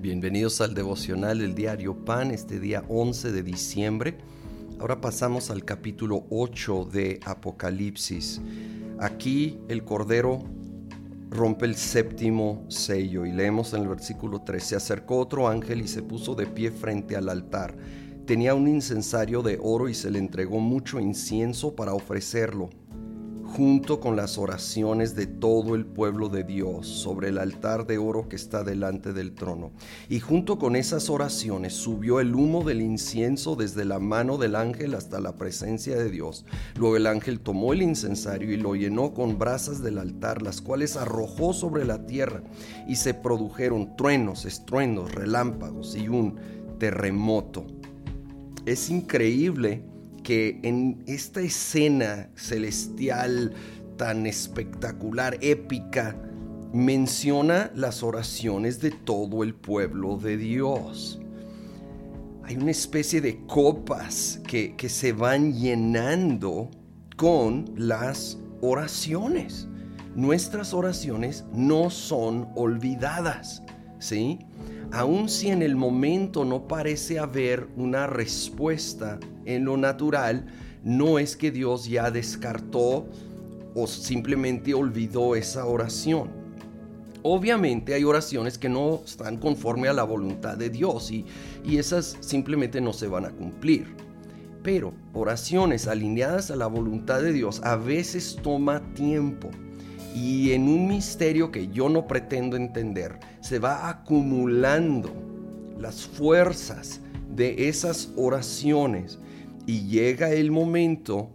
Bienvenidos al devocional del diario Pan, este día 11 de diciembre. Ahora pasamos al capítulo 8 de Apocalipsis. Aquí el Cordero rompe el séptimo sello y leemos en el versículo 3, se acercó otro ángel y se puso de pie frente al altar. Tenía un incensario de oro y se le entregó mucho incienso para ofrecerlo junto con las oraciones de todo el pueblo de Dios sobre el altar de oro que está delante del trono. Y junto con esas oraciones subió el humo del incienso desde la mano del ángel hasta la presencia de Dios. Luego el ángel tomó el incensario y lo llenó con brasas del altar, las cuales arrojó sobre la tierra, y se produjeron truenos, estruendos, relámpagos y un terremoto. Es increíble que en esta escena celestial tan espectacular, épica, menciona las oraciones de todo el pueblo de Dios. Hay una especie de copas que, que se van llenando con las oraciones. Nuestras oraciones no son olvidadas, ¿sí? Aun si en el momento no parece haber una respuesta en lo natural, no es que Dios ya descartó o simplemente olvidó esa oración. Obviamente hay oraciones que no están conforme a la voluntad de Dios y, y esas simplemente no se van a cumplir. Pero oraciones alineadas a la voluntad de Dios a veces toma tiempo y en un misterio que yo no pretendo entender, se va acumulando las fuerzas de esas oraciones y llega el momento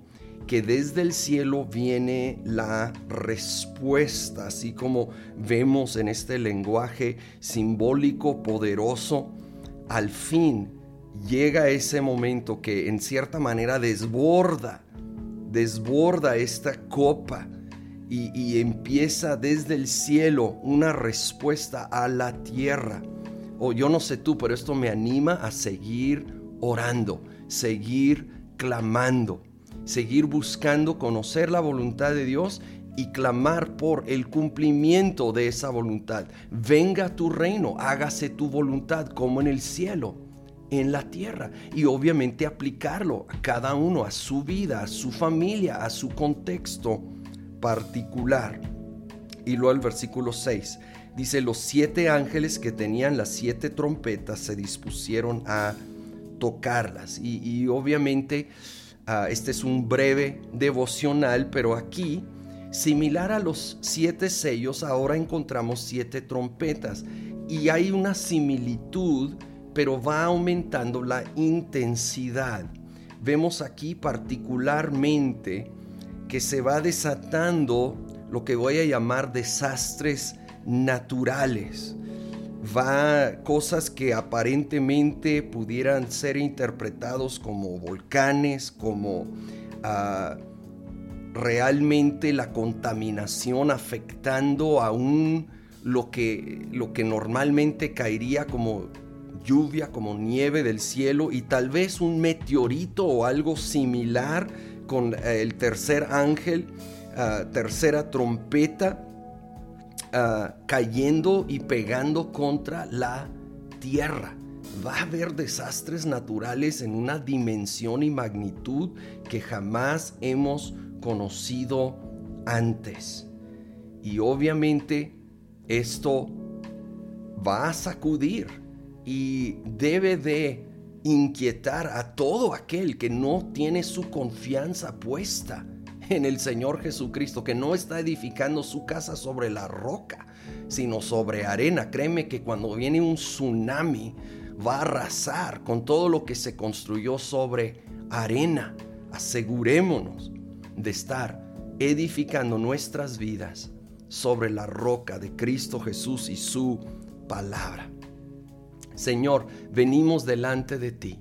que desde el cielo viene la respuesta, así como vemos en este lenguaje simbólico poderoso, al fin llega ese momento que en cierta manera desborda, desborda esta copa y, empieza desde el cielo una respuesta a la tierra. O yo no sé tú, pero esto me anima a seguir orando, seguir clamando, seguir buscando conocer la voluntad de Dios y clamar por el cumplimiento de esa voluntad. Venga tu reino, hágase tu voluntad como en el cielo, en la tierra. Y obviamente aplicarlo a cada uno, a su vida, a su familia, a su contexto particular. Y luego el versículo 6 dice, los siete ángeles que tenían las siete trompetas se dispusieron a tocarlas. Y, obviamente ah, este es un breve devocional, pero aquí, similar a los siete sellos, ahora encontramos siete trompetas. Y hay una similitud, pero va aumentando la intensidad. Vemos aquí particularmente que se va desatando lo que voy a llamar desastres naturales. Va cosas que aparentemente pudieran ser interpretados como volcanes, como ah, realmente la contaminación afectando aún lo que, lo que normalmente caería como lluvia, como nieve del cielo y tal vez un meteorito o algo similar con eh, el tercer ángel, ah, tercera trompeta, ah, cayendo y pegando contra la tierra. Va a haber desastres naturales en una dimensión y magnitud que jamás hemos conocido antes. Y obviamente esto va a sacudir y debe de inquietar a todo aquel que no tiene su confianza puesta en el Señor Jesucristo, que no está edificando su casa sobre la roca, sino sobre arena. Créeme que cuando viene un tsunami va a arrasar con todo lo que se construyó sobre arena. Asegurémonos de estar edificando nuestras vidas sobre la roca de Cristo Jesús y su palabra. Señor, venimos delante de ti,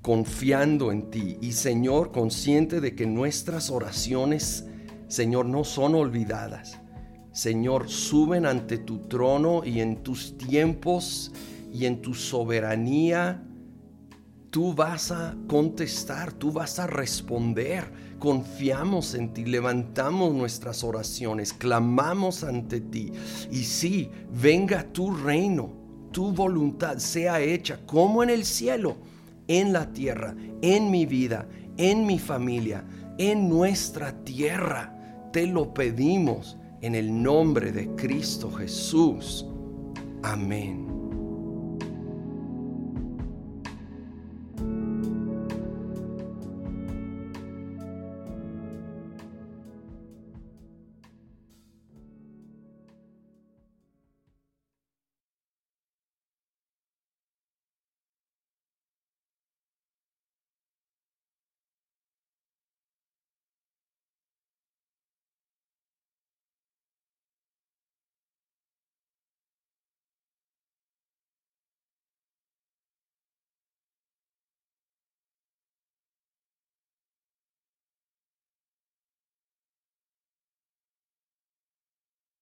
confiando en ti y Señor, consciente de que nuestras oraciones, Señor, no son olvidadas. Señor, suben ante tu trono y en tus tiempos y en tu soberanía, tú vas a contestar, tú vas a responder. Confiamos en ti, levantamos nuestras oraciones, clamamos ante ti. Y sí, venga tu reino tu voluntad sea hecha como en el cielo, en la tierra, en mi vida, en mi familia, en nuestra tierra. Te lo pedimos en el nombre de Cristo Jesús. Amén.